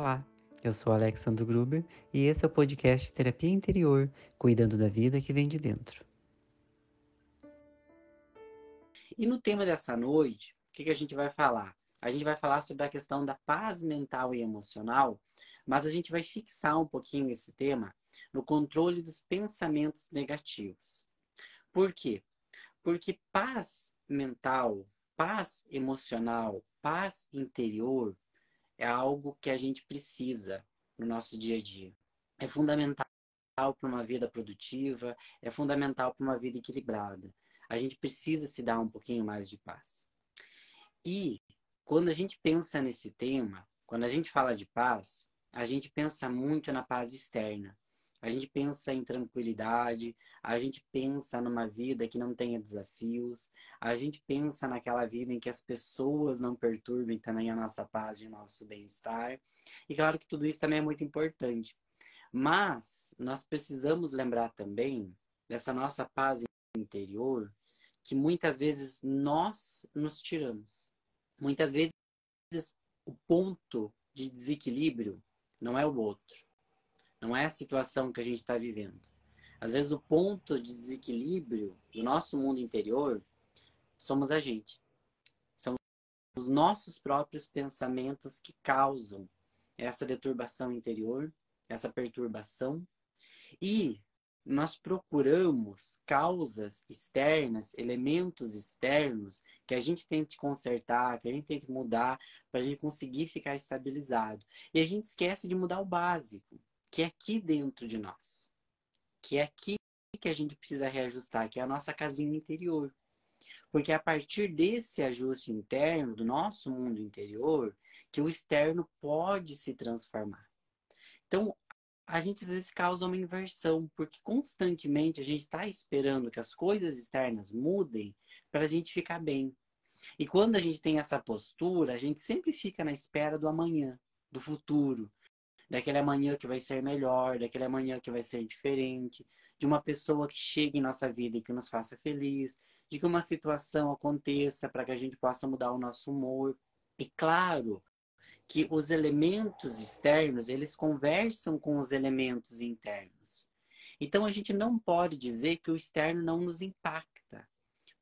Olá, eu sou Alexandre Gruber e esse é o podcast Terapia Interior, cuidando da vida que vem de dentro. E no tema dessa noite, o que, que a gente vai falar? A gente vai falar sobre a questão da paz mental e emocional, mas a gente vai fixar um pouquinho esse tema no controle dos pensamentos negativos. Por quê? Porque paz mental, paz emocional, paz interior é algo que a gente precisa no nosso dia a dia. É fundamental para uma vida produtiva, é fundamental para uma vida equilibrada. A gente precisa se dar um pouquinho mais de paz. E quando a gente pensa nesse tema, quando a gente fala de paz, a gente pensa muito na paz externa. A gente pensa em tranquilidade, a gente pensa numa vida que não tenha desafios, a gente pensa naquela vida em que as pessoas não perturbem também a nossa paz e o nosso bem-estar. E claro que tudo isso também é muito importante. Mas nós precisamos lembrar também dessa nossa paz interior que muitas vezes nós nos tiramos. Muitas vezes o ponto de desequilíbrio não é o outro não é a situação que a gente está vivendo. Às vezes, o ponto de desequilíbrio do nosso mundo interior somos a gente. São os nossos próprios pensamentos que causam essa deturbação interior, essa perturbação. E nós procuramos causas externas, elementos externos que a gente tente consertar, que a gente tente mudar para a gente conseguir ficar estabilizado. E a gente esquece de mudar o básico que é aqui dentro de nós. Que é aqui que a gente precisa reajustar, que é a nossa casinha interior. Porque é a partir desse ajuste interno, do nosso mundo interior, que o externo pode se transformar. Então, a gente às vezes causa uma inversão, porque constantemente a gente está esperando que as coisas externas mudem para a gente ficar bem. E quando a gente tem essa postura, a gente sempre fica na espera do amanhã, do futuro, daquele amanhã que vai ser melhor, daquele amanhã que vai ser diferente, de uma pessoa que chegue em nossa vida e que nos faça feliz, de que uma situação aconteça para que a gente possa mudar o nosso humor. E claro que os elementos externos, eles conversam com os elementos internos. Então a gente não pode dizer que o externo não nos impacta,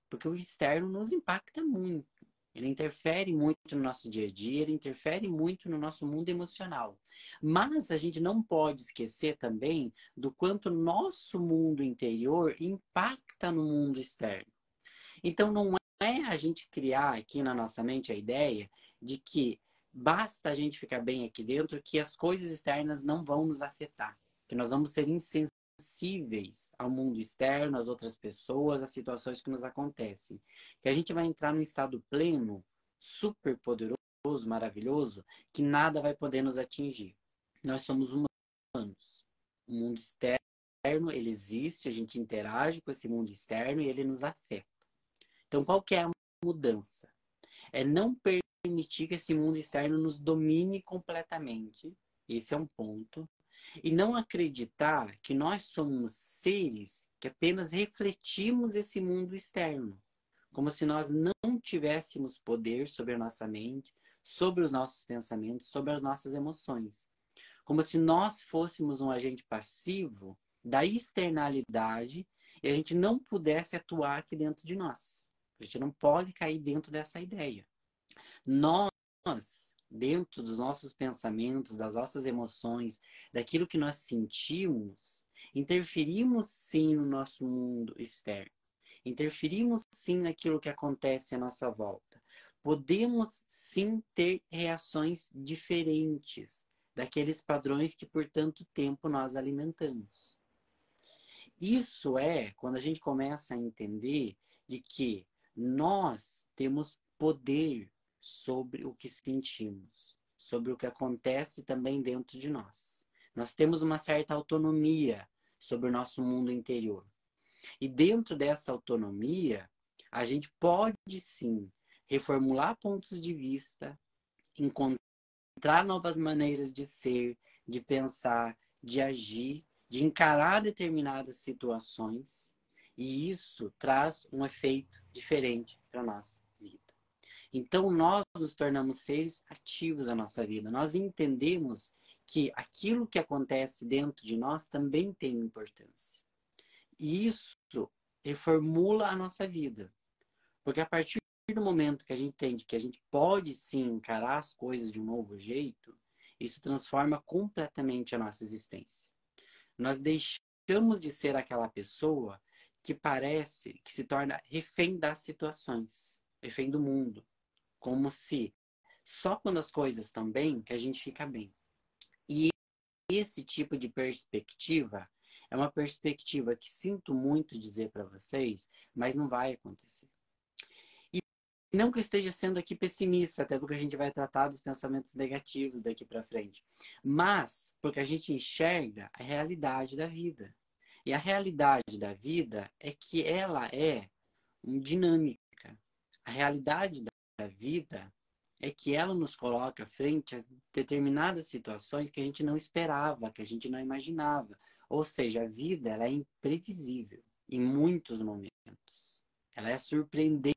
porque o externo nos impacta muito. Ele interfere muito no nosso dia a dia, ele interfere muito no nosso mundo emocional. Mas a gente não pode esquecer também do quanto nosso mundo interior impacta no mundo externo. Então não é a gente criar aqui na nossa mente a ideia de que basta a gente ficar bem aqui dentro que as coisas externas não vão nos afetar, que nós vamos ser insensíveis sensíveis ao mundo externo, às outras pessoas, às situações que nos acontecem. Que a gente vai entrar num estado pleno, super poderoso, maravilhoso, que nada vai poder nos atingir. Nós somos humanos. O mundo externo, ele existe, a gente interage com esse mundo externo e ele nos afeta. Então, qual que é a mudança? É não permitir que esse mundo externo nos domine completamente. Esse é um ponto. E não acreditar que nós somos seres que apenas refletimos esse mundo externo. Como se nós não tivéssemos poder sobre a nossa mente, sobre os nossos pensamentos, sobre as nossas emoções. Como se nós fôssemos um agente passivo da externalidade e a gente não pudesse atuar aqui dentro de nós. A gente não pode cair dentro dessa ideia. Nós dentro dos nossos pensamentos, das nossas emoções, daquilo que nós sentimos, interferimos sim no nosso mundo externo. Interferimos sim naquilo que acontece à nossa volta. Podemos sim ter reações diferentes daqueles padrões que por tanto tempo nós alimentamos. Isso é quando a gente começa a entender de que nós temos poder sobre o que sentimos, sobre o que acontece também dentro de nós. Nós temos uma certa autonomia sobre o nosso mundo interior. E dentro dessa autonomia, a gente pode sim reformular pontos de vista, encontrar novas maneiras de ser, de pensar, de agir, de encarar determinadas situações, e isso traz um efeito diferente para nós. Então nós nos tornamos seres ativos na nossa vida. Nós entendemos que aquilo que acontece dentro de nós também tem importância. E isso reformula a nossa vida. Porque a partir do momento que a gente entende que a gente pode sim encarar as coisas de um novo jeito, isso transforma completamente a nossa existência. Nós deixamos de ser aquela pessoa que parece que se torna refém das situações, refém do mundo, como se só quando as coisas estão bem que a gente fica bem. E esse tipo de perspectiva é uma perspectiva que sinto muito dizer para vocês, mas não vai acontecer. E não que eu esteja sendo aqui pessimista, até porque a gente vai tratar dos pensamentos negativos daqui para frente, mas porque a gente enxerga a realidade da vida. E a realidade da vida é que ela é dinâmica. A realidade da vida é que ela nos coloca frente a determinadas situações que a gente não esperava, que a gente não imaginava. Ou seja, a vida ela é imprevisível em muitos momentos. Ela é surpreendente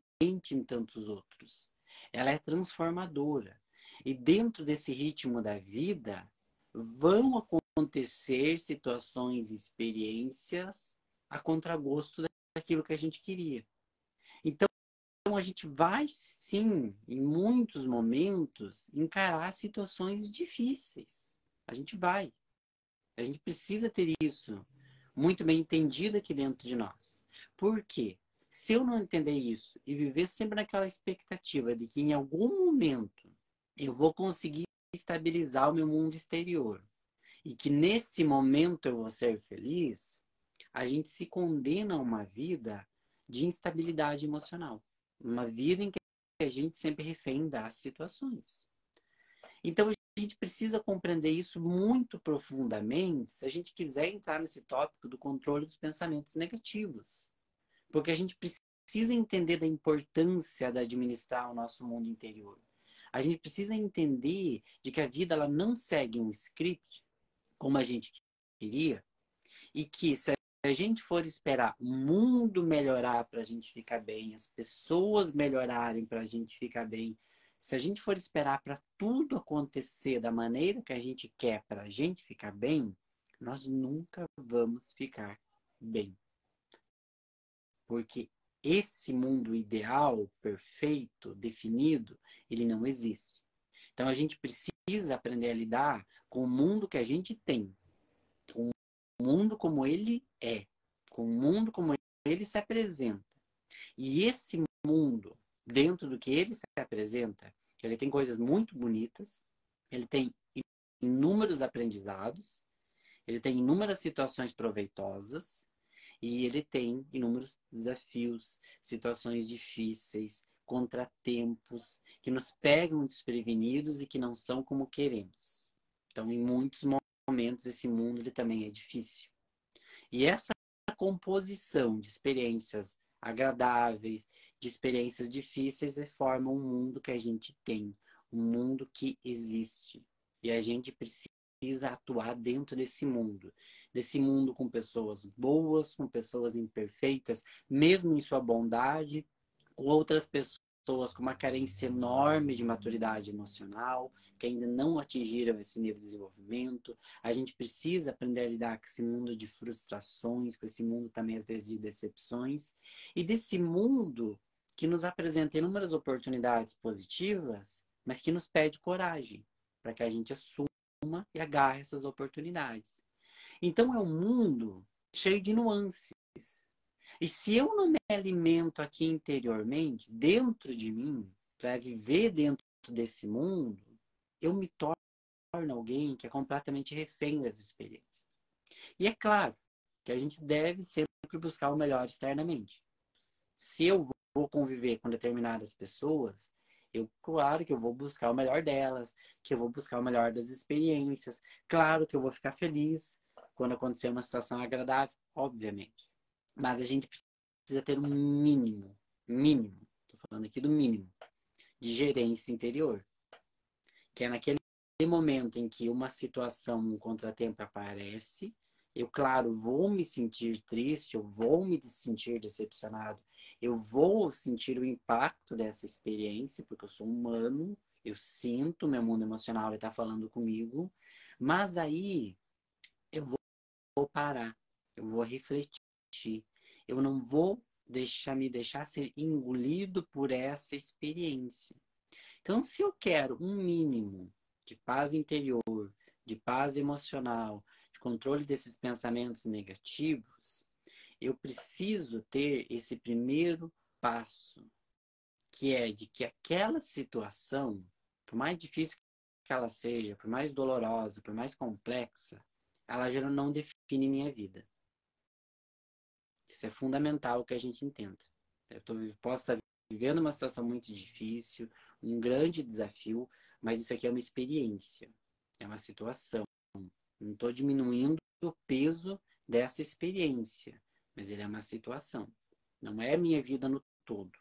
em tantos outros. Ela é transformadora. E dentro desse ritmo da vida, vão acontecer situações, experiências a contragosto daquilo que a gente queria. Então, a gente vai sim, em muitos momentos, encarar situações difíceis. A gente vai. A gente precisa ter isso muito bem entendido aqui dentro de nós. Por quê? Se eu não entender isso e viver sempre naquela expectativa de que em algum momento eu vou conseguir estabilizar o meu mundo exterior e que nesse momento eu vou ser feliz, a gente se condena a uma vida de instabilidade emocional. Uma vida em que a gente sempre refém das situações. Então a gente precisa compreender isso muito profundamente se a gente quiser entrar nesse tópico do controle dos pensamentos negativos. Porque a gente precisa entender da importância de administrar o nosso mundo interior. A gente precisa entender de que a vida ela não segue um script como a gente queria e que se a gente for esperar o mundo melhorar para a gente ficar bem, as pessoas melhorarem para a gente ficar bem, se a gente for esperar para tudo acontecer da maneira que a gente quer para a gente ficar bem, nós nunca vamos ficar bem. Porque esse mundo ideal, perfeito, definido, ele não existe. Então a gente precisa aprender a lidar com o mundo que a gente tem, mundo como ele é, com o mundo como ele se apresenta. E esse mundo dentro do que ele se apresenta, ele tem coisas muito bonitas, ele tem inúmeros aprendizados, ele tem inúmeras situações proveitosas e ele tem inúmeros desafios, situações difíceis, contratempos que nos pegam desprevenidos e que não são como queremos. Então, em muitos momentos esse mundo ele também é difícil. E essa composição de experiências agradáveis, de experiências difíceis, e forma um mundo que a gente tem, um mundo que existe. E a gente precisa atuar dentro desse mundo, desse mundo com pessoas boas, com pessoas imperfeitas, mesmo em sua bondade, com outras pessoas pessoas com uma carência enorme de maturidade emocional, que ainda não atingiram esse nível de desenvolvimento. A gente precisa aprender a lidar com esse mundo de frustrações, com esse mundo também, às vezes, de decepções. E desse mundo que nos apresenta inúmeras oportunidades positivas, mas que nos pede coragem para que a gente assuma e agarre essas oportunidades. Então, é um mundo cheio de nuances e se eu não me alimento aqui interiormente, dentro de mim, para viver dentro desse mundo, eu me torno alguém que é completamente refém das experiências. E é claro que a gente deve sempre buscar o melhor externamente. Se eu vou conviver com determinadas pessoas, eu, claro que eu vou buscar o melhor delas, que eu vou buscar o melhor das experiências. Claro que eu vou ficar feliz quando acontecer uma situação agradável, obviamente. Mas a gente precisa ter um mínimo, mínimo, estou falando aqui do mínimo, de gerência interior. Que é naquele momento em que uma situação, um contratempo aparece, Eu, claro, vou me sentir triste, eu vou me sentir decepcionado, eu vou sentir o impacto dessa experiência, porque eu sou humano, eu sinto, meu mundo emocional está falando comigo, mas aí eu vou parar, eu vou refletir, eu não vou deixar me deixar ser engolido por essa experiência. Então, se eu quero um mínimo de paz interior, de paz emocional, de controle desses pensamentos negativos, eu preciso ter esse primeiro passo, que é de que aquela situação, por mais difícil que ela seja, por mais dolorosa, por mais complexa, ela já não define minha vida. Isso é fundamental que a gente entenda. Eu tô, posso estar vivendo uma situação muito difícil, um grande desafio, mas isso aqui é uma experiência, é uma situação. Não estou diminuindo o peso dessa experiência, mas ele é uma situação. Não é a minha vida no todo.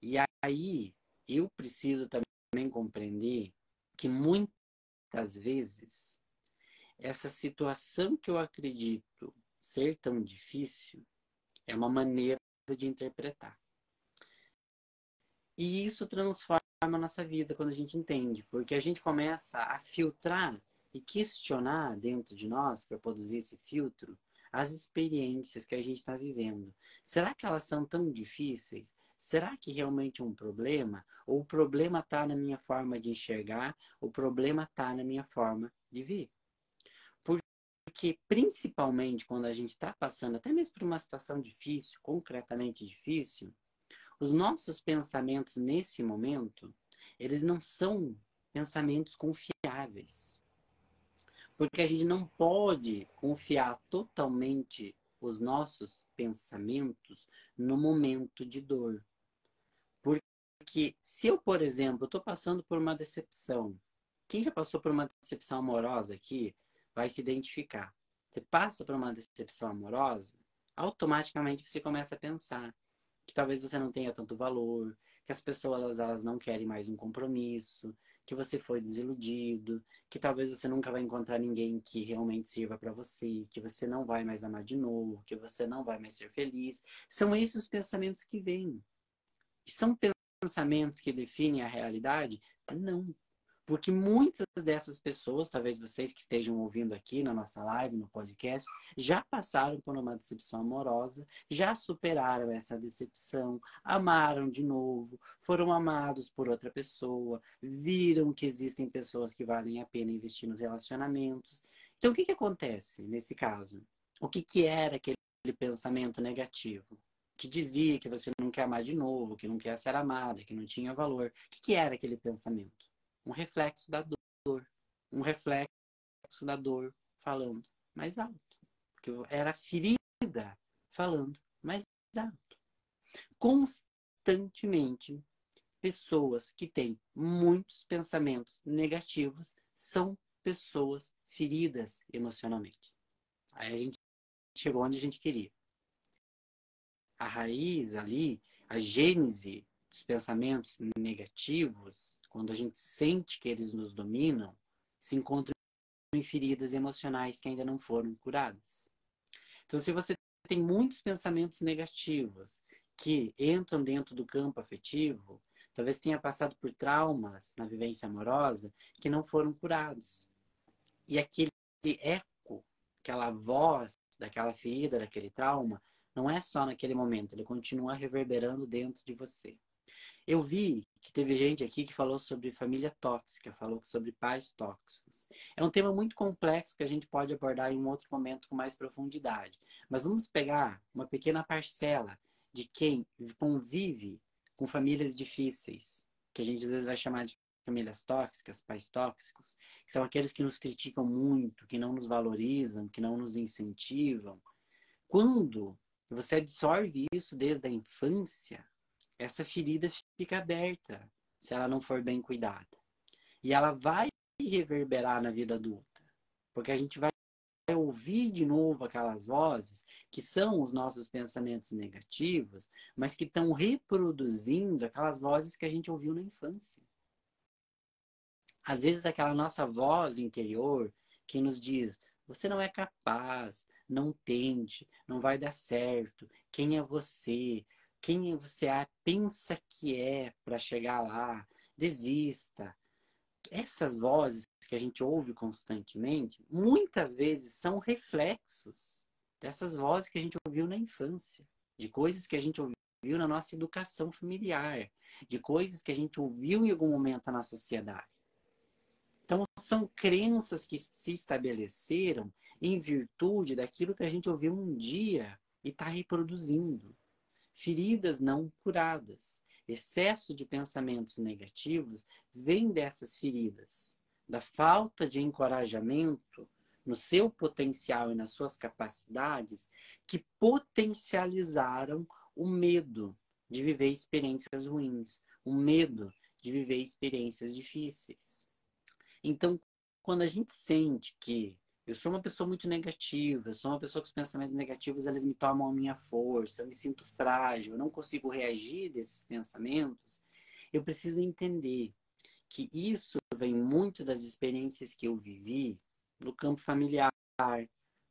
E aí eu preciso também compreender que muitas vezes essa situação que eu acredito ser tão difícil é uma maneira de interpretar. E isso transforma a nossa vida quando a gente entende, porque a gente começa a filtrar e questionar dentro de nós, para produzir esse filtro, as experiências que a gente está vivendo. Será que elas são tão difíceis? Será que realmente é um problema? Ou o problema está na minha forma de enxergar? O problema está na minha forma de ver? Porque, principalmente quando a gente está passando até mesmo por uma situação difícil, concretamente difícil, os nossos pensamentos nesse momento, eles não são pensamentos confiáveis. Porque a gente não pode confiar totalmente os nossos pensamentos no momento de dor. Porque se eu, por exemplo, estou passando por uma decepção, quem já passou por uma decepção amorosa aqui, vai se identificar. Você passa por uma decepção amorosa, automaticamente você começa a pensar que talvez você não tenha tanto valor, que as pessoas elas não querem mais um compromisso, que você foi desiludido, que talvez você nunca vai encontrar ninguém que realmente sirva para você, que você não vai mais amar de novo, que você não vai mais ser feliz. São esses os pensamentos que vêm. São pensamentos que definem a realidade? Não. Porque muitas dessas pessoas, talvez vocês que estejam ouvindo aqui na nossa live, no podcast, já passaram por uma decepção amorosa, já superaram essa decepção, amaram de novo, foram amados por outra pessoa, viram que existem pessoas que valem a pena investir nos relacionamentos. Então, o que, que acontece nesse caso? O que, que era aquele pensamento negativo? Que dizia que você não quer amar de novo, que não quer ser amada, que não tinha valor. O que, que era aquele pensamento? Um reflexo da dor, um reflexo da dor falando mais alto, porque era ferida falando mais alto. Constantemente, pessoas que têm muitos pensamentos negativos são pessoas feridas emocionalmente. Aí a gente chegou onde a gente queria. A raiz ali, a gênese dos pensamentos negativos, quando a gente sente que eles nos dominam, se encontram em feridas emocionais que ainda não foram curadas. Então, se você tem muitos pensamentos negativos que entram dentro do campo afetivo, talvez tenha passado por traumas na vivência amorosa que não foram curados. E aquele eco, aquela voz daquela ferida, daquele trauma, não é só naquele momento, ele continua reverberando dentro de você. Eu vi que teve gente aqui que falou sobre família tóxica, falou sobre pais tóxicos. É um tema muito complexo que a gente pode abordar em um outro momento com mais profundidade. Mas vamos pegar uma pequena parcela de quem convive com famílias difíceis, que a gente às vezes vai chamar de famílias tóxicas, pais tóxicos, que são aqueles que nos criticam muito, que não nos valorizam, que não nos incentivam. Quando você absorve isso desde a infância, essa ferida fica aberta se ela não for bem cuidada. E ela vai reverberar na vida adulta, porque a gente vai ouvir de novo aquelas vozes que são os nossos pensamentos negativos, mas que estão reproduzindo aquelas vozes que a gente ouviu na infância. Às vezes aquela nossa voz interior que nos diz: Você não é capaz, não tende, não vai dar certo. Quem é você? Quem você é, pensa que é para chegar lá? Desista. Essas vozes que a gente ouve constantemente, muitas vezes são reflexos dessas vozes que a gente ouviu na infância, de coisas que a gente ouviu na nossa educação familiar, de coisas que a gente ouviu em algum momento na sociedade. Então, são crenças que se estabeleceram em virtude daquilo que a gente ouviu um dia e está reproduzindo. Feridas não curadas. Excesso de pensamentos negativos vem dessas feridas, da falta de encorajamento no seu potencial e nas suas capacidades que potencializaram o medo de viver experiências ruins, o medo de viver experiências difíceis. Então, quando a gente sente que eu sou uma pessoa muito negativa, eu sou uma pessoa que os pensamentos negativos eles me tomam a minha força, eu me sinto frágil, eu não consigo reagir desses pensamentos, eu preciso entender que isso vem muito das experiências que eu vivi no campo familiar,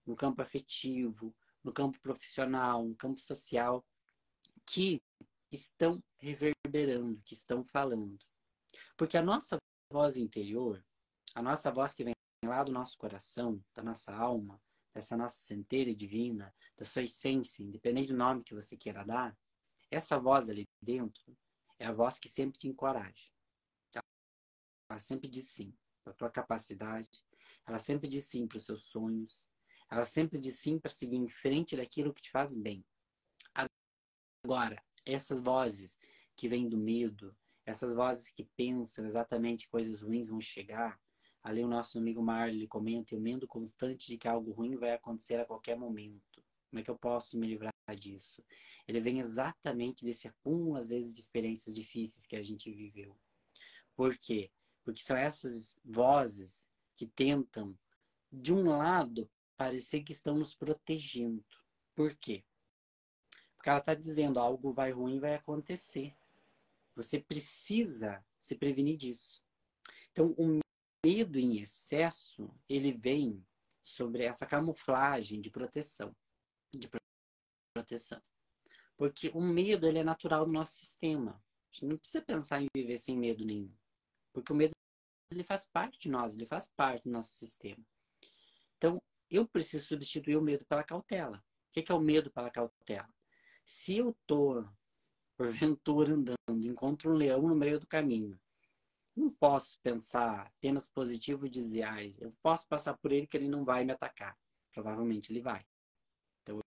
no campo afetivo, no campo profissional, no campo social, que estão reverberando, que estão falando. Porque a nossa voz interior, a nossa voz que vem lá do nosso coração, da nossa alma, dessa nossa centelha divina, da sua essência, independente do nome que você queira dar, essa voz ali dentro é a voz que sempre te encoraja. Ela sempre diz sim para a tua capacidade, ela sempre diz sim para os seus sonhos, ela sempre diz sim para seguir em frente daquilo que te faz bem. Agora, essas vozes que vêm do medo, essas vozes que pensam exatamente coisas ruins vão chegar, Ali o nosso amigo Marley comenta, o medo constante de que algo ruim vai acontecer a qualquer momento. Como é que eu posso me livrar disso? Ele vem exatamente desse acúmulo, às vezes, de experiências difíceis que a gente viveu. Por quê? Porque são essas vozes que tentam, de um lado, parecer que estão nos protegendo. Por quê? Porque ela está dizendo algo vai ruim vai acontecer. Você precisa se prevenir disso. Então, o medo em excesso, ele vem sobre essa camuflagem de proteção. De proteção. Porque o medo ele é natural no nosso sistema. A gente não precisa pensar em viver sem medo nenhum. Porque o medo ele faz parte de nós, ele faz parte do nosso sistema. Então, eu preciso substituir o medo pela cautela. O que é o medo pela cautela? Se eu tô, porventura, andando, encontro um leão no meio do caminho não posso pensar apenas positivo e dizer, ah, eu posso passar por ele que ele não vai me atacar. Provavelmente ele vai. Então,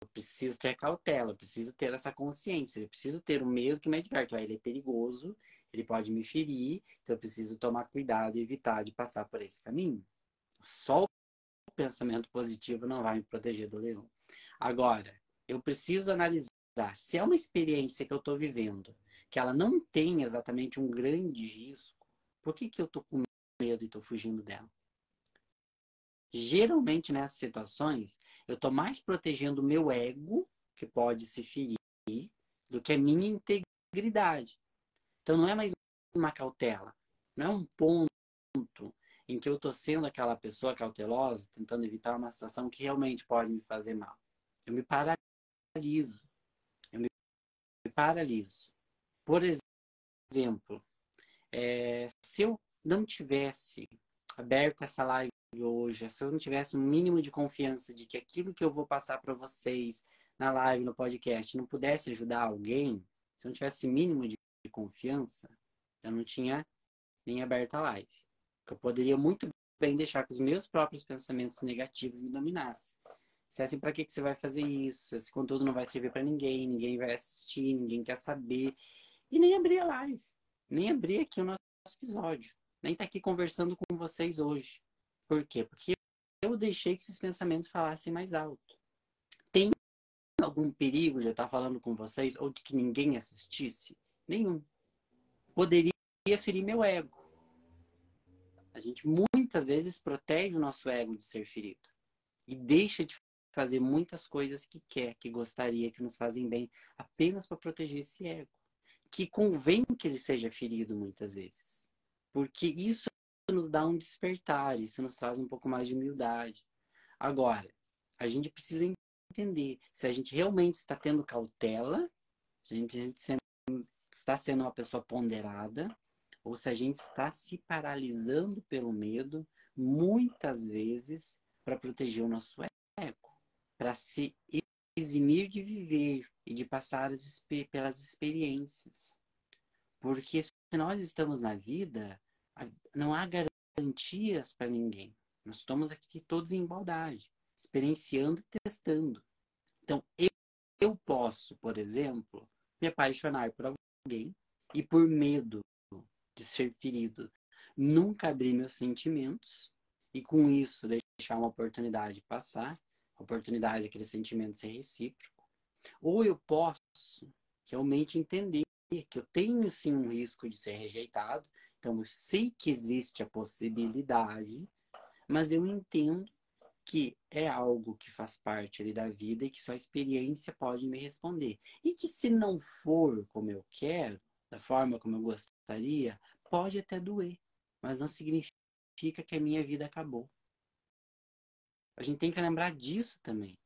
eu preciso ter cautela, eu preciso ter essa consciência, eu preciso ter o medo que me adverte. Ah, ele é perigoso, ele pode me ferir, então eu preciso tomar cuidado e evitar de passar por esse caminho. Só o pensamento positivo não vai me proteger do leão. Agora, eu preciso analisar se é uma experiência que eu estou vivendo que ela não tem exatamente um grande risco, por que, que eu tô com medo e tô fugindo dela? Geralmente nessas situações, eu tô mais protegendo o meu ego, que pode se ferir, do que a minha integridade. Então não é mais uma cautela, não é um ponto em que eu tô sendo aquela pessoa cautelosa, tentando evitar uma situação que realmente pode me fazer mal. Eu me paraliso. Eu me paraliso. Por exemplo, é, se eu não tivesse aberto essa live hoje, se eu não tivesse um mínimo de confiança de que aquilo que eu vou passar para vocês na live, no podcast, não pudesse ajudar alguém, se eu não tivesse mínimo de confiança, eu não tinha nem aberto a live. Eu poderia muito bem deixar que os meus próprios pensamentos negativos me dominassem. Se é assim, para que, que você vai fazer isso? Esse conteúdo não vai servir para ninguém, ninguém vai assistir, ninguém quer saber. E nem abri a live, nem abri aqui o nosso episódio, nem tá aqui conversando com vocês hoje. Por quê? Porque eu deixei que esses pensamentos falassem mais alto. Tem algum perigo de eu estar falando com vocês ou de que ninguém assistisse? Nenhum. Poderia ferir meu ego. A gente muitas vezes protege o nosso ego de ser ferido e deixa de fazer muitas coisas que quer, que gostaria, que nos fazem bem, apenas para proteger esse ego que convém que ele seja ferido muitas vezes. Porque isso nos dá um despertar, isso nos traz um pouco mais de humildade. Agora, a gente precisa entender se a gente realmente está tendo cautela, se a gente está sendo uma pessoa ponderada, ou se a gente está se paralisando pelo medo, muitas vezes, para proteger o nosso ego, para se eximir de viver e de passar as, pelas experiências. Porque se nós estamos na vida, não há garantias para ninguém. Nós estamos aqui todos em igualdade, experienciando e testando. Então, eu, eu posso, por exemplo, me apaixonar por alguém e por medo de ser ferido, nunca abrir meus sentimentos e com isso deixar uma oportunidade passar, oportunidade daquele sentimento ser recíproco. Ou eu posso realmente entender que eu tenho sim um risco de ser rejeitado, então eu sei que existe a possibilidade, mas eu entendo que é algo que faz parte ali da vida e que só a experiência pode me responder. E que se não for como eu quero, da forma como eu gostaria, pode até doer, mas não significa que a minha vida acabou. A gente tem que lembrar disso também,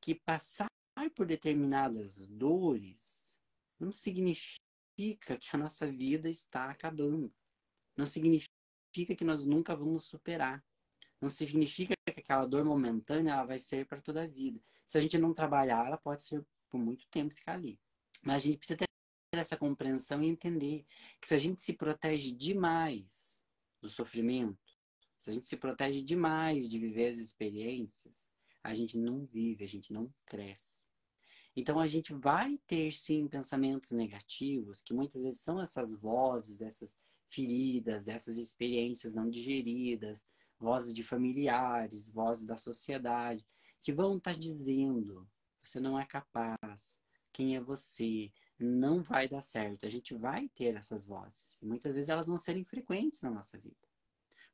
que passar por determinadas dores não significa que a nossa vida está acabando. Não significa que nós nunca vamos superar. Não significa que aquela dor momentânea ela vai ser para toda a vida. Se a gente não trabalhar, ela pode ser por muito tempo ficar ali. Mas a gente precisa ter essa compreensão e entender que se a gente se protege demais do sofrimento, se a gente se protege demais de viver as experiências, a gente não vive, a gente não cresce. Então a gente vai ter sim pensamentos negativos, que muitas vezes são essas vozes dessas feridas, dessas experiências não digeridas, vozes de familiares, vozes da sociedade, que vão estar tá dizendo: você não é capaz, quem é você, não vai dar certo. A gente vai ter essas vozes. E muitas vezes elas vão ser infrequentes na nossa vida.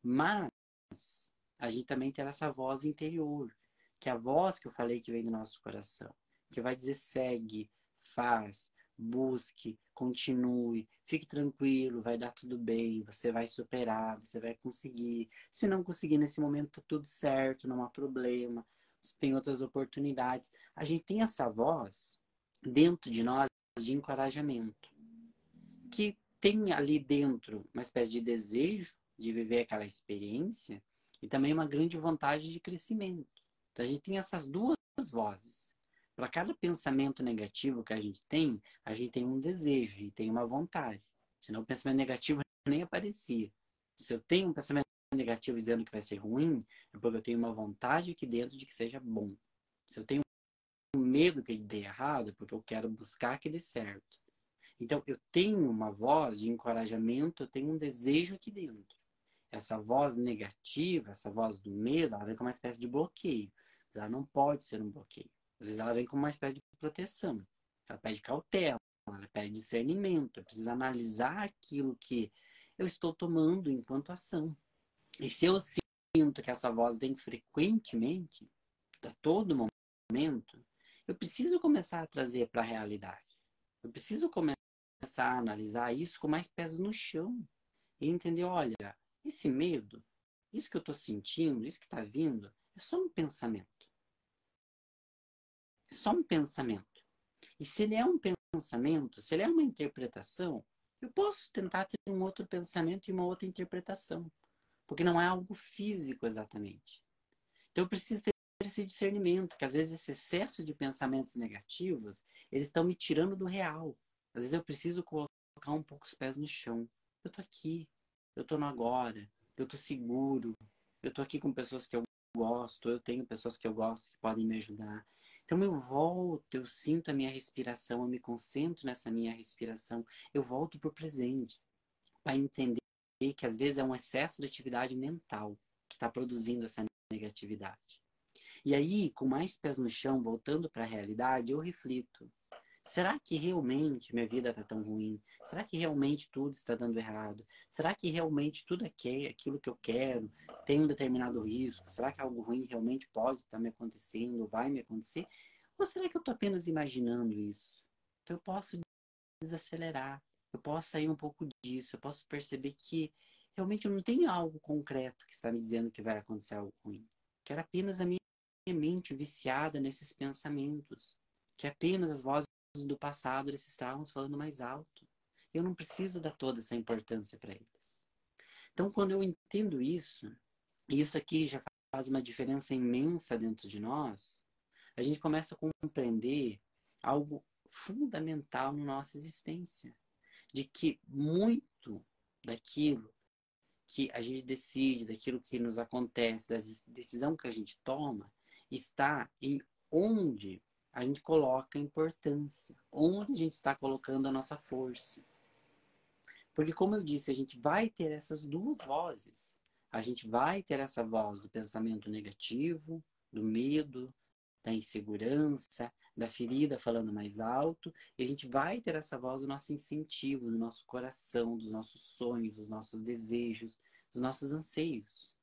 Mas a gente também tem essa voz interior, que é a voz que eu falei que vem do nosso coração, que vai dizer segue, faz, busque, continue, fique tranquilo, vai dar tudo bem, você vai superar, você vai conseguir. Se não conseguir nesse momento, tá tudo certo, não há problema, você tem outras oportunidades. A gente tem essa voz dentro de nós de encorajamento, que tem ali dentro uma espécie de desejo de viver aquela experiência e também uma grande vontade de crescimento. Então a gente tem essas duas vozes. Para cada pensamento negativo que a gente tem, a gente tem um desejo, a gente tem uma vontade. Senão o pensamento negativo nem aparecia. Se eu tenho um pensamento negativo dizendo que vai ser ruim, é porque eu tenho uma vontade aqui dentro de que seja bom. Se eu tenho medo que ele dê errado, é porque eu quero buscar que dê certo. Então, eu tenho uma voz de encorajamento, eu tenho um desejo aqui dentro. Essa voz negativa, essa voz do medo, ela vem com uma espécie de bloqueio. Ela não pode ser um bloqueio. Às vezes ela vem com uma espécie de proteção. Ela pede cautela, ela pede discernimento. Eu preciso analisar aquilo que eu estou tomando enquanto ação. E se eu sinto que essa voz vem frequentemente, a todo momento, eu preciso começar a trazer para a realidade. Eu preciso começar a analisar isso com mais pés no chão. E entender, olha, esse medo, isso que eu estou sentindo, isso que está vindo, é só um pensamento só um pensamento. E se ele é um pensamento, se ele é uma interpretação, eu posso tentar ter um outro pensamento e uma outra interpretação. Porque não é algo físico exatamente. Então eu preciso ter esse discernimento, que às vezes esse excesso de pensamentos negativos, eles estão me tirando do real. Às vezes eu preciso colocar um pouco os pés no chão. Eu tô aqui, eu tô no agora, eu tô seguro, eu tô aqui com pessoas que eu gosto, eu tenho pessoas que eu gosto que podem me ajudar. Então eu volto, eu sinto a minha respiração, eu me concentro nessa minha respiração, eu volto para o presente, para entender que às vezes é um excesso de atividade mental que está produzindo essa negatividade. E aí, com mais pés no chão, voltando para a realidade, eu reflito. Será que realmente minha vida está tão ruim? Será que realmente tudo está dando errado? Será que realmente tudo é aquilo que eu quero tem um determinado risco? Será que algo ruim realmente pode estar tá me acontecendo, vai me acontecer? Ou será que eu estou apenas imaginando isso? Então eu posso desacelerar, eu posso sair um pouco disso, eu posso perceber que realmente eu não tenho algo concreto que está me dizendo que vai acontecer algo ruim. Que era apenas a minha mente viciada nesses pensamentos, que apenas as vozes do passado eles estavam falando mais alto. Eu não preciso dar toda essa importância para eles. Então, quando eu entendo isso, e isso aqui já faz uma diferença imensa dentro de nós, a gente começa a compreender algo fundamental na nossa existência, de que muito daquilo que a gente decide, daquilo que nos acontece, da decisão que a gente toma, está em onde a gente coloca importância, onde a gente está colocando a nossa força. Porque, como eu disse, a gente vai ter essas duas vozes. A gente vai ter essa voz do pensamento negativo, do medo, da insegurança, da ferida falando mais alto, e a gente vai ter essa voz do nosso incentivo, do nosso coração, dos nossos sonhos, dos nossos desejos, dos nossos anseios.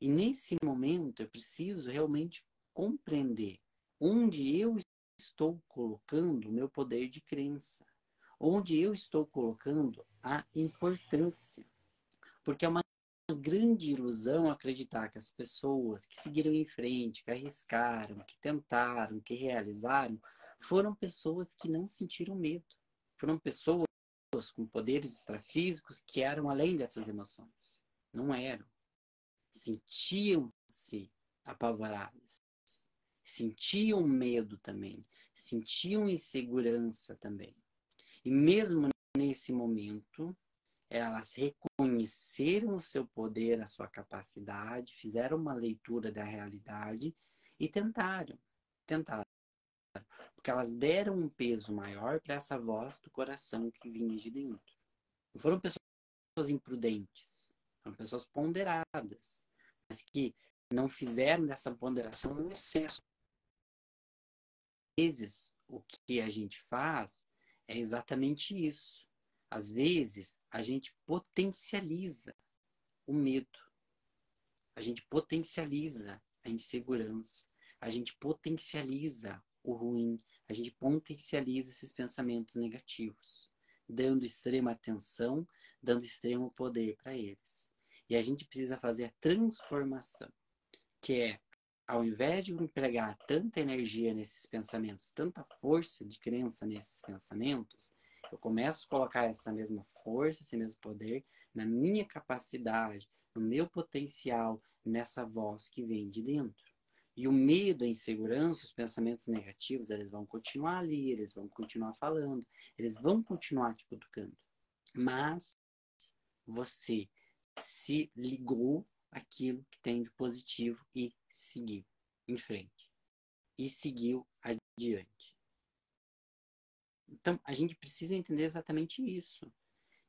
E nesse momento eu preciso realmente compreender onde eu estou colocando o meu poder de crença, onde eu estou colocando a importância. Porque é uma grande ilusão acreditar que as pessoas que seguiram em frente, que arriscaram, que tentaram, que realizaram, foram pessoas que não sentiram medo. Foram pessoas com poderes extrafísicos que eram além dessas emoções. Não eram. Sentiam-se apavoradas. Sentiam medo também. Sentiam insegurança também. E mesmo nesse momento, elas reconheceram o seu poder, a sua capacidade, fizeram uma leitura da realidade e tentaram. Tentaram. Porque elas deram um peso maior para essa voz do coração que vinha de dentro. Não foram pessoas imprudentes, foram pessoas ponderadas, mas que não fizeram dessa ponderação um excesso. Vezes, o que a gente faz é exatamente isso. Às vezes, a gente potencializa o medo, a gente potencializa a insegurança, a gente potencializa o ruim, a gente potencializa esses pensamentos negativos, dando extrema atenção, dando extremo poder para eles. E a gente precisa fazer a transformação, que é, ao invés de empregar tanta energia nesses pensamentos, tanta força de crença nesses pensamentos, eu começo a colocar essa mesma força, esse mesmo poder na minha capacidade, no meu potencial, nessa voz que vem de dentro. E o medo, a insegurança, os pensamentos negativos, eles vão continuar ali, eles vão continuar falando, eles vão continuar te cutucando. Mas você se ligou aquilo que tem de positivo e seguiu em frente. E seguiu adiante. Então, a gente precisa entender exatamente isso,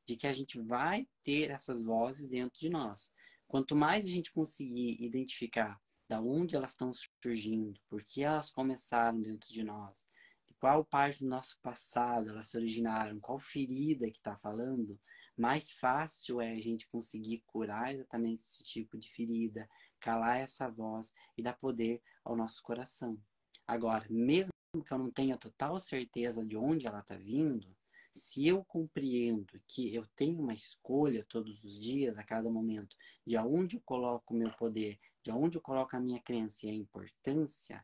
de que a gente vai ter essas vozes dentro de nós. Quanto mais a gente conseguir identificar da onde elas estão surgindo, por que elas começaram dentro de nós, de qual parte do nosso passado elas se originaram, qual ferida que está falando, mais fácil é a gente conseguir curar exatamente esse tipo de ferida, calar essa voz e dar poder ao nosso coração. Agora, mesmo que eu não tenha total certeza de onde ela está vindo, se eu compreendo que eu tenho uma escolha todos os dias, a cada momento, de aonde eu coloco o meu poder, de aonde eu coloco a minha crença e a importância,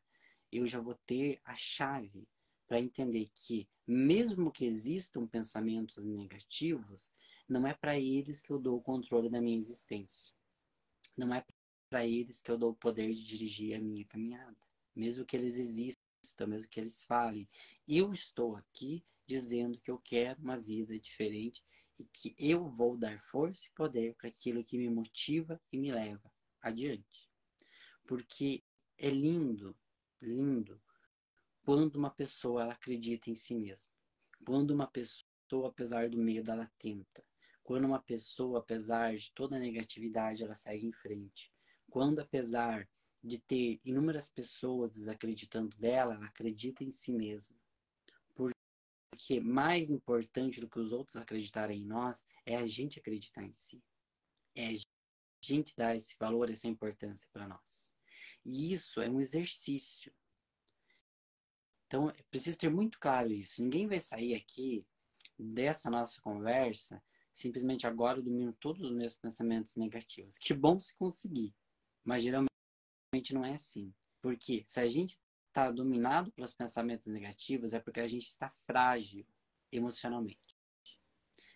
eu já vou ter a chave para entender que, mesmo que existam pensamentos negativos, não é para eles que eu dou o controle da minha existência. Não é para eles que eu dou o poder de dirigir a minha caminhada. Mesmo que eles existam mesmo que eles falem. Eu estou aqui dizendo que eu quero uma vida diferente e que eu vou dar força e poder para aquilo que me motiva e me leva adiante. Porque é lindo, lindo, quando uma pessoa acredita em si mesma. Quando uma pessoa, apesar do medo, ela tenta. Quando uma pessoa, apesar de toda a negatividade, ela segue em frente. Quando, apesar de ter inúmeras pessoas desacreditando dela, ela acredita em si mesma. Porque mais importante do que os outros acreditarem em nós é a gente acreditar em si. É a gente dar esse valor, essa importância para nós. E isso é um exercício. Então, é preciso ter muito claro isso. Ninguém vai sair aqui dessa nossa conversa simplesmente agora dominando todos os meus pensamentos negativos. Que bom se conseguir. Mas geralmente não é assim. Porque se a gente está dominado pelos pensamentos negativos, é porque a gente está frágil emocionalmente.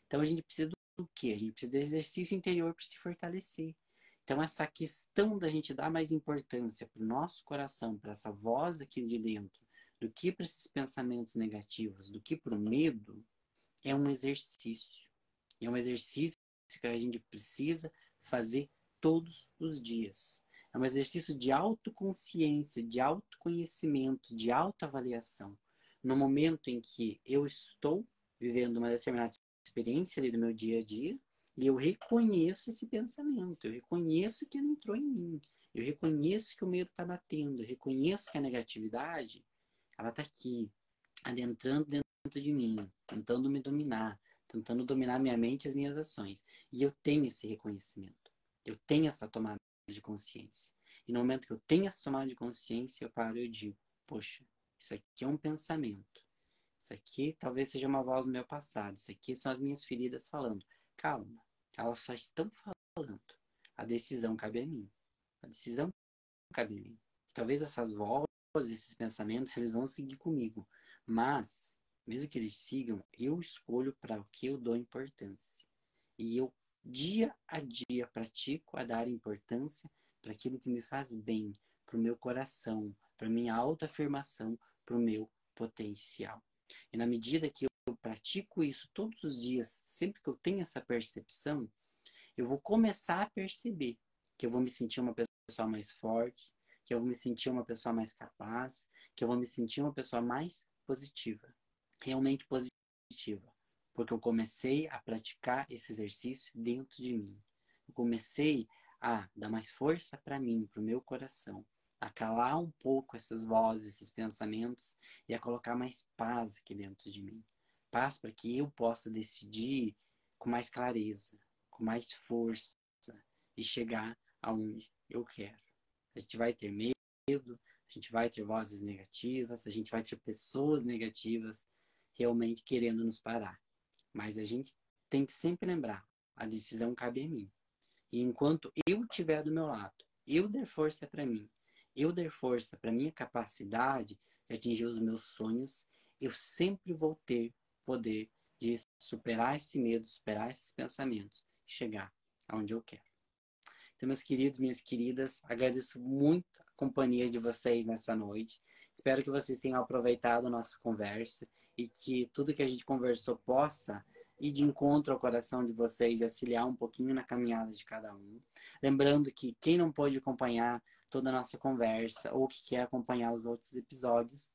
Então a gente precisa do quê? A gente precisa do exercício interior para se fortalecer. Então essa questão da gente dar mais importância para o nosso coração, para essa voz aqui de dentro, do que para esses pensamentos negativos, do que para o medo, é um exercício. É um exercício que a gente precisa fazer todos os dias. É um exercício de autoconsciência, de autoconhecimento, de autoavaliação. No momento em que eu estou vivendo uma determinada experiência ali do meu dia a dia, e eu reconheço esse pensamento, eu reconheço que ele entrou em mim, eu reconheço que o medo está batendo, eu reconheço que a negatividade, ela está aqui, adentrando dentro de mim, tentando me dominar, tentando dominar minha mente e as minhas ações. E eu tenho esse reconhecimento, eu tenho essa tomada de consciência. E no momento que eu tenho essa tomada de consciência, eu paro e digo, poxa, isso aqui é um pensamento. Isso aqui talvez seja uma voz do meu passado. Isso aqui são as minhas feridas falando. Calma, elas só estão falando. A decisão cabe a mim. A decisão cabe a mim. Talvez essas vozes, esses pensamentos, eles vão seguir comigo. Mas, mesmo que eles sigam, eu escolho para o que eu dou importância. E eu, dia a dia, pratico a dar importância para aquilo que me faz bem, para o meu coração, para minha autoafirmação, para o meu potencial. E na medida que eu pratico isso todos os dias, sempre que eu tenho essa percepção, eu vou começar a perceber que eu vou me sentir uma pessoa mais forte, que eu vou me sentir uma pessoa mais capaz, que eu vou me sentir uma pessoa mais positiva, realmente positiva, porque eu comecei a praticar esse exercício dentro de mim. Eu comecei a dar mais força para mim, para o meu coração, a calar um pouco essas vozes, esses pensamentos e a colocar mais paz aqui dentro de mim. Paz para que eu possa decidir com mais clareza, com mais força e chegar aonde eu quero. A gente vai ter medo, a gente vai ter vozes negativas, a gente vai ter pessoas negativas realmente querendo nos parar. Mas a gente tem que sempre lembrar, a decisão cabe a mim. E enquanto eu estiver do meu lado, eu der força para mim, eu der força para minha capacidade de atingir os meus sonhos, eu sempre vou ter poder de superar esse medo, superar esses pensamentos, chegar aonde eu quero. Então, meus queridos, minhas queridas, agradeço muito companhia de vocês nessa noite. Espero que vocês tenham aproveitado a nossa conversa e que tudo que a gente conversou possa ir de encontro ao coração de vocês e auxiliar um pouquinho na caminhada de cada um. Lembrando que quem não pode acompanhar toda a nossa conversa ou que quer acompanhar os outros episódios,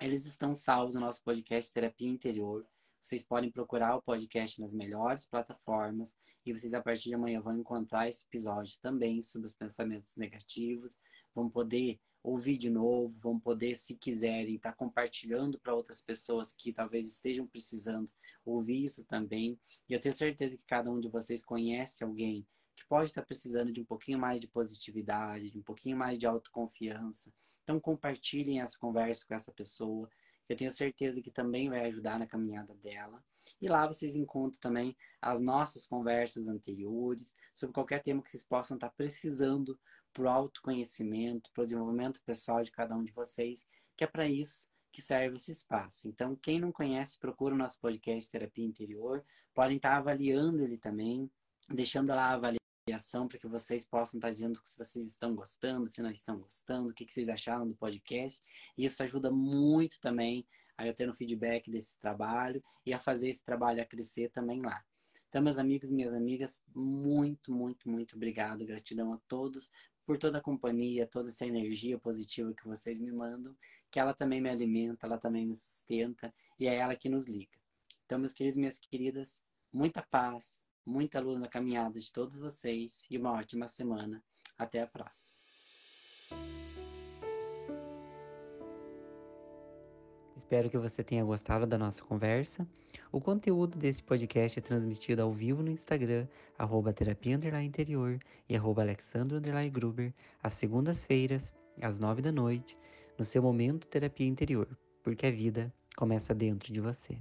eles estão salvos no nosso podcast Terapia Interior. Vocês podem procurar o podcast nas melhores plataformas e vocês, a partir de amanhã, vão encontrar esse episódio também sobre os pensamentos negativos. Vão poder ouvir de novo, vão poder, se quiserem, estar tá compartilhando para outras pessoas que talvez estejam precisando ouvir isso também. E eu tenho certeza que cada um de vocês conhece alguém que pode estar precisando de um pouquinho mais de positividade, de um pouquinho mais de autoconfiança. Então compartilhem essa conversa com essa pessoa. Eu tenho certeza que também vai ajudar na caminhada dela. E lá vocês encontram também as nossas conversas anteriores sobre qualquer tema que vocês possam estar precisando para o autoconhecimento, para o desenvolvimento pessoal de cada um de vocês, que é para isso que serve esse espaço. Então, quem não conhece, procura o nosso podcast Terapia Interior. Podem estar avaliando ele também, deixando lá a avaliação avaliação para que vocês possam estar dizendo se vocês estão gostando, se não estão gostando, o que, que vocês acharam do podcast. E isso ajuda muito também a eu ter um feedback desse trabalho e a fazer esse trabalho a crescer também lá. Então, meus amigos e minhas amigas, muito, muito, muito obrigado. Gratidão a todos por toda a companhia, toda essa energia positiva que vocês me mandam, que ela também me alimenta, ela também me sustenta e é ela que nos liga. Então, meus queridos e minhas queridas, muita paz, muita luz na caminhada de todos vocês e uma ótima semana. Até a próxima. Espero que você tenha gostado da nossa conversa. O conteúdo desse podcast é transmitido ao vivo no Instagram, arroba terapia interior e arroba alexandro gruber, às segundas-feiras, às nove da noite, no seu momento terapia interior, porque a vida começa dentro de você.